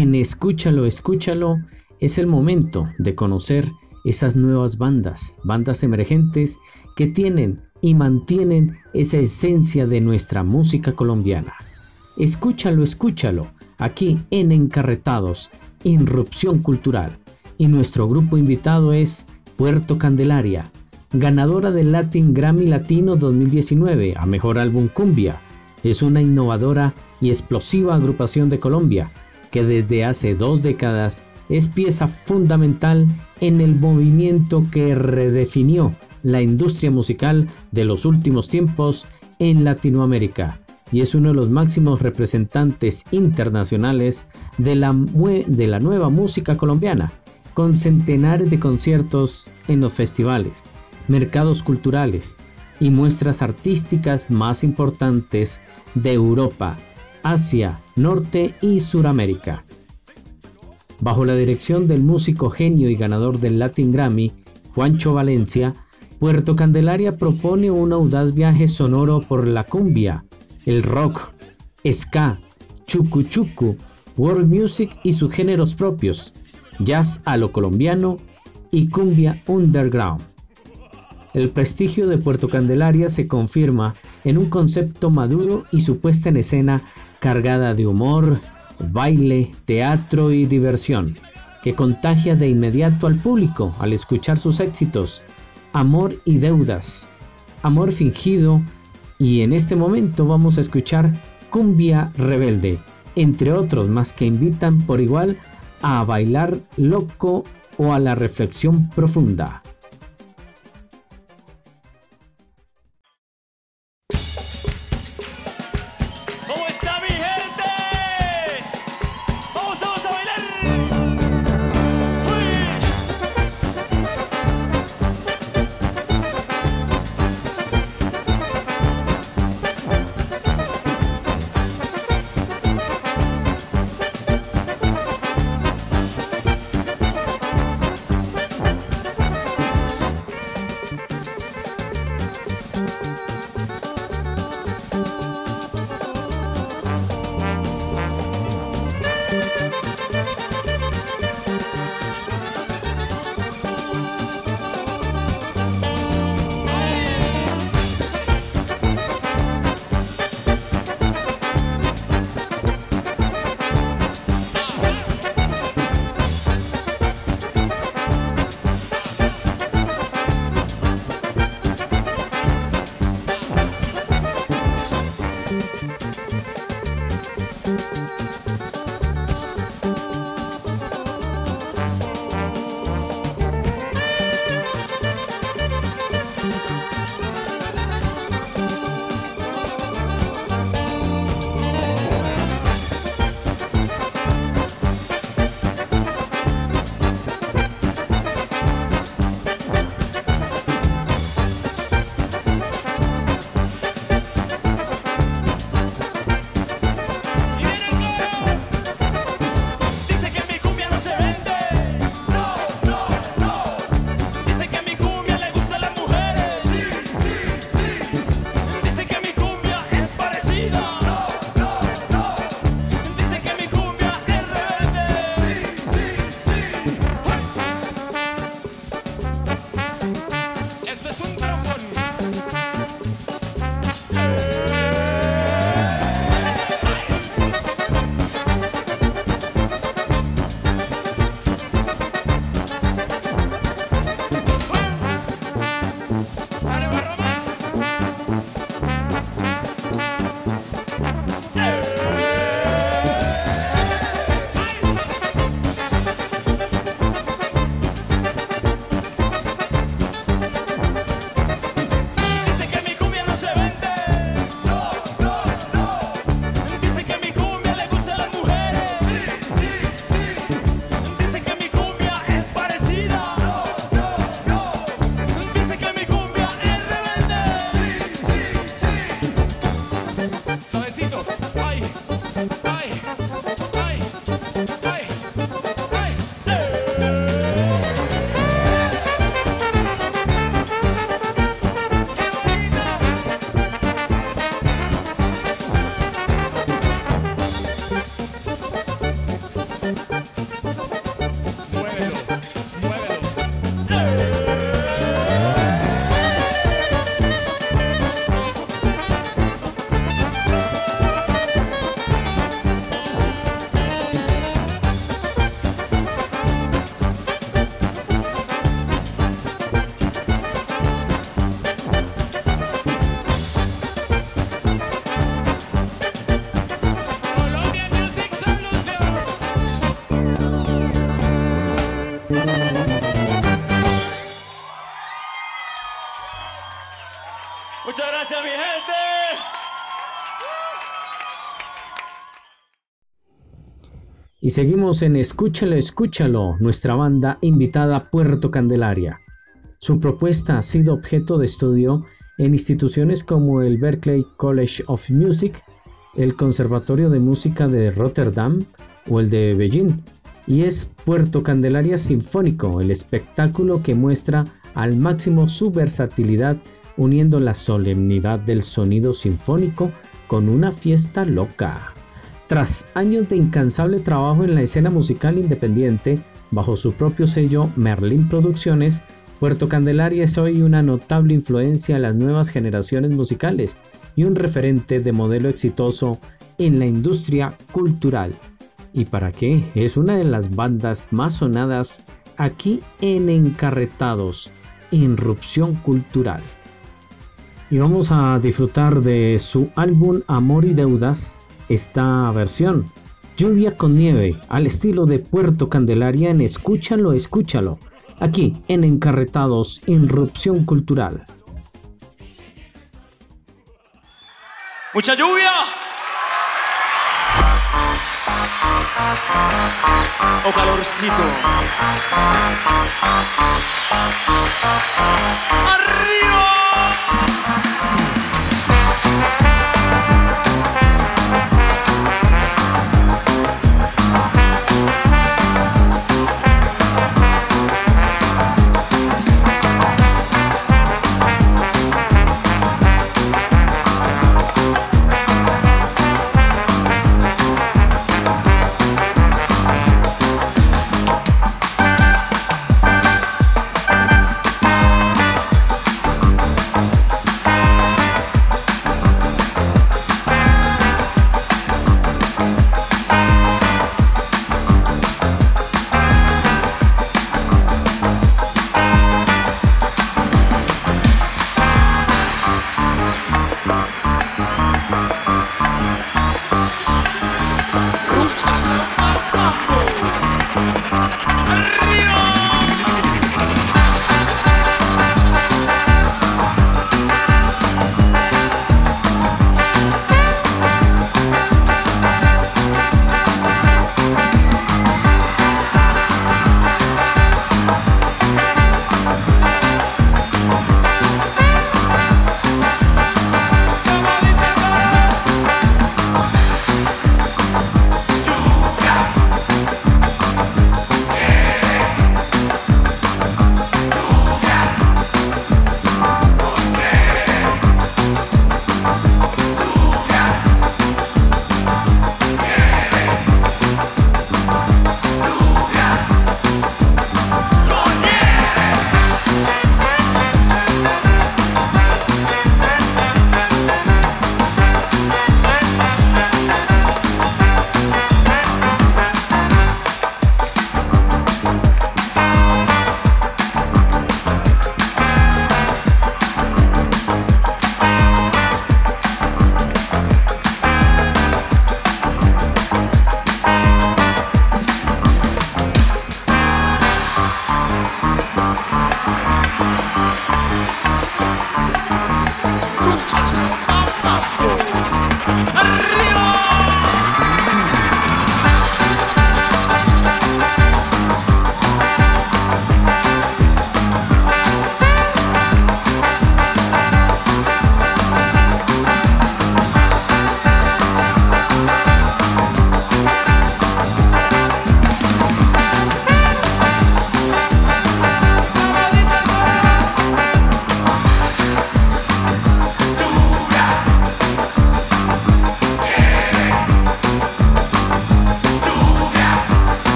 en Escúchalo, Escúchalo es el momento de conocer esas nuevas bandas, bandas emergentes que tienen y mantienen esa esencia de nuestra música colombiana. Escúchalo, escúchalo, aquí en Encarretados, Irrupción Cultural. Y nuestro grupo invitado es Puerto Candelaria, ganadora del Latin Grammy Latino 2019 a Mejor Álbum Cumbia. Es una innovadora y explosiva agrupación de Colombia que desde hace dos décadas es pieza fundamental en el movimiento que redefinió la industria musical de los últimos tiempos en Latinoamérica y es uno de los máximos representantes internacionales de la, de la nueva música colombiana, con centenares de conciertos en los festivales, mercados culturales y muestras artísticas más importantes de Europa, Asia, Norte y Suramérica. Bajo la dirección del músico genio y ganador del Latin Grammy, Juancho Valencia, Puerto Candelaria propone un audaz viaje sonoro por la cumbia, el rock, ska, chucu chucu, world music y sus géneros propios, jazz a lo colombiano y cumbia underground. El prestigio de Puerto Candelaria se confirma en un concepto maduro y su puesta en escena cargada de humor, baile, teatro y diversión, que contagia de inmediato al público al escuchar sus éxitos, amor y deudas, amor fingido y en este momento vamos a escuchar Cumbia Rebelde, entre otros más que invitan por igual a bailar loco o a la reflexión profunda. Y seguimos en Escúchalo, escúchalo, nuestra banda invitada Puerto Candelaria. Su propuesta ha sido objeto de estudio en instituciones como el Berklee College of Music, el Conservatorio de Música de Rotterdam o el de Beijing, y es Puerto Candelaria Sinfónico, el espectáculo que muestra al máximo su versatilidad uniendo la solemnidad del sonido sinfónico con una fiesta loca. Tras años de incansable trabajo en la escena musical independiente, bajo su propio sello Merlin Producciones, Puerto Candelaria es hoy una notable influencia en las nuevas generaciones musicales y un referente de modelo exitoso en la industria cultural. ¿Y para qué? Es una de las bandas más sonadas aquí en Encarretados, Irrupción Cultural. Y vamos a disfrutar de su álbum Amor y Deudas, esta versión. Lluvia con nieve, al estilo de Puerto Candelaria en Escúchalo, escúchalo, aquí en Encarretados, Irrupción Cultural. ¡Mucha lluvia! o calorcito. ¡Arriba!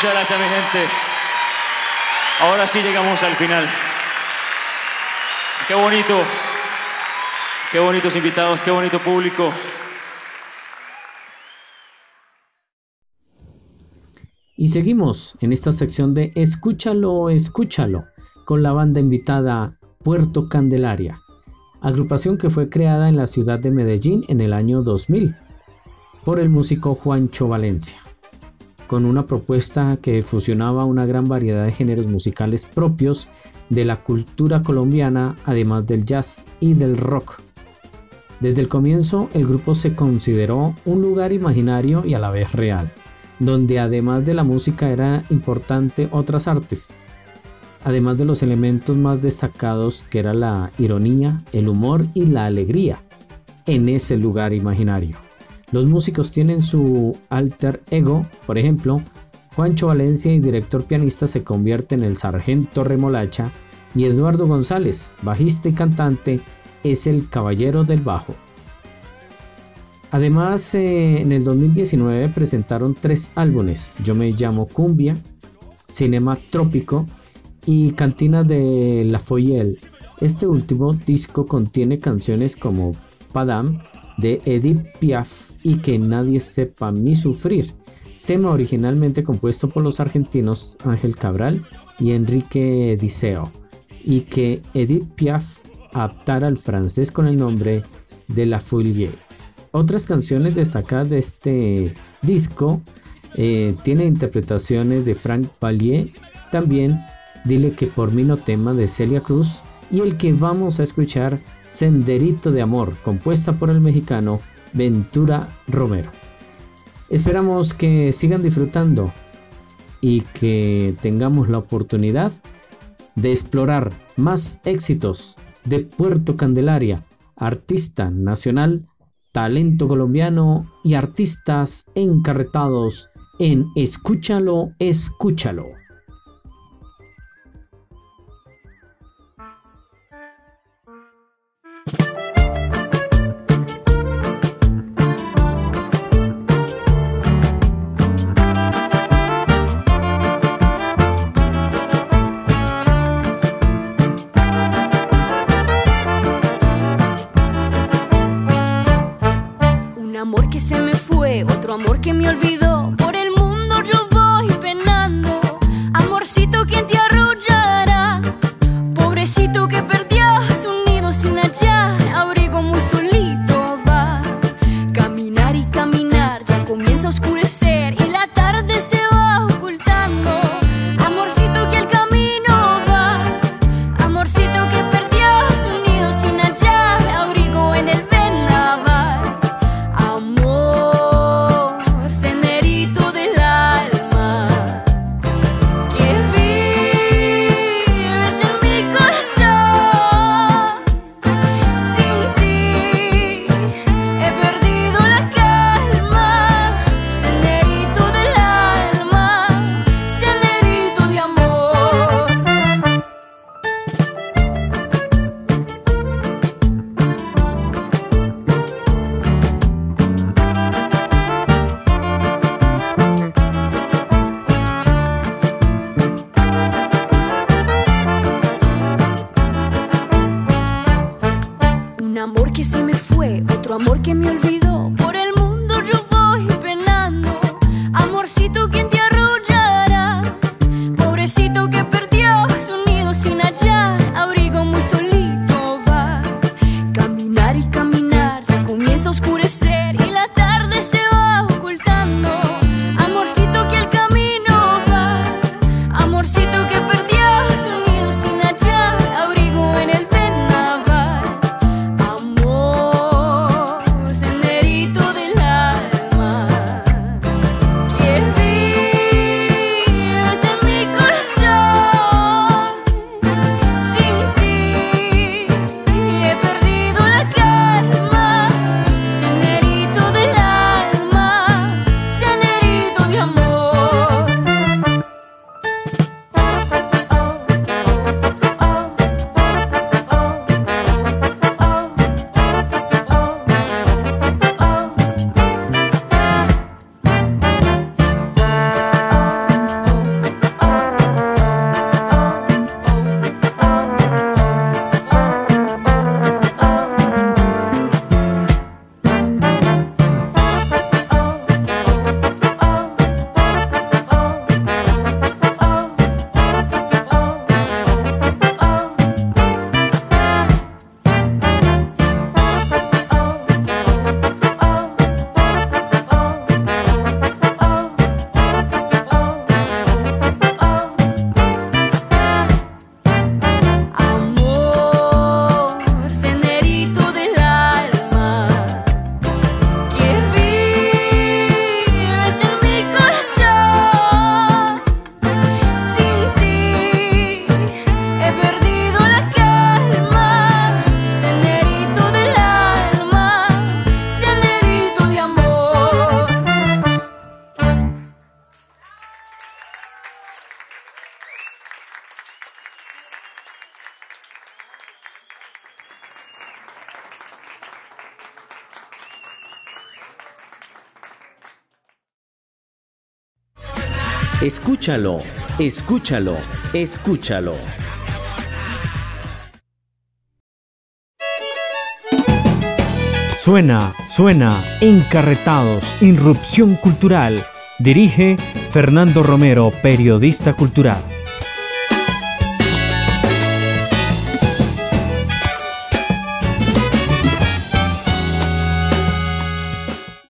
Muchas gracias, mi gente. Ahora sí llegamos al final. Qué bonito. Qué bonitos invitados, qué bonito público. Y seguimos en esta sección de Escúchalo, escúchalo, con la banda invitada Puerto Candelaria, agrupación que fue creada en la ciudad de Medellín en el año 2000 por el músico Juancho Valencia, con una propuesta que fusionaba una gran variedad de géneros musicales propios de la cultura colombiana, además del jazz y del rock. Desde el comienzo, el grupo se consideró un lugar imaginario y a la vez real, donde además de la música era importante otras artes, además de los elementos más destacados que era la ironía, el humor y la alegría, en ese lugar imaginario. Los músicos tienen su alter ego, por ejemplo, Juancho Valencia y director pianista se convierte en el sargento Remolacha y Eduardo González, bajista y cantante, es el caballero del bajo. Además, eh, en el 2019 presentaron tres álbumes, Yo me llamo Cumbia, Cinema Trópico y Cantina de La Foyelle. Este último disco contiene canciones como Padam de Edith Piaf y Que nadie sepa ni sufrir, tema originalmente compuesto por los argentinos Ángel Cabral y Enrique Diceo, y que Edith Piaf adaptara al francés con el nombre de La Folie. Otras canciones destacadas de este disco eh, tienen interpretaciones de Frank Vallier, también Dile que por mí no tema de Celia Cruz y el que vamos a escuchar Senderito de Amor, compuesta por el mexicano Ventura Romero. Esperamos que sigan disfrutando y que tengamos la oportunidad de explorar más éxitos de Puerto Candelaria, artista nacional, talento colombiano y artistas encarretados en Escúchalo, escúchalo. se me fue, otro amor que me olvidó. Escúchalo, escúchalo, escúchalo. Suena, suena, encarretados, irrupción cultural. Dirige Fernando Romero, periodista cultural.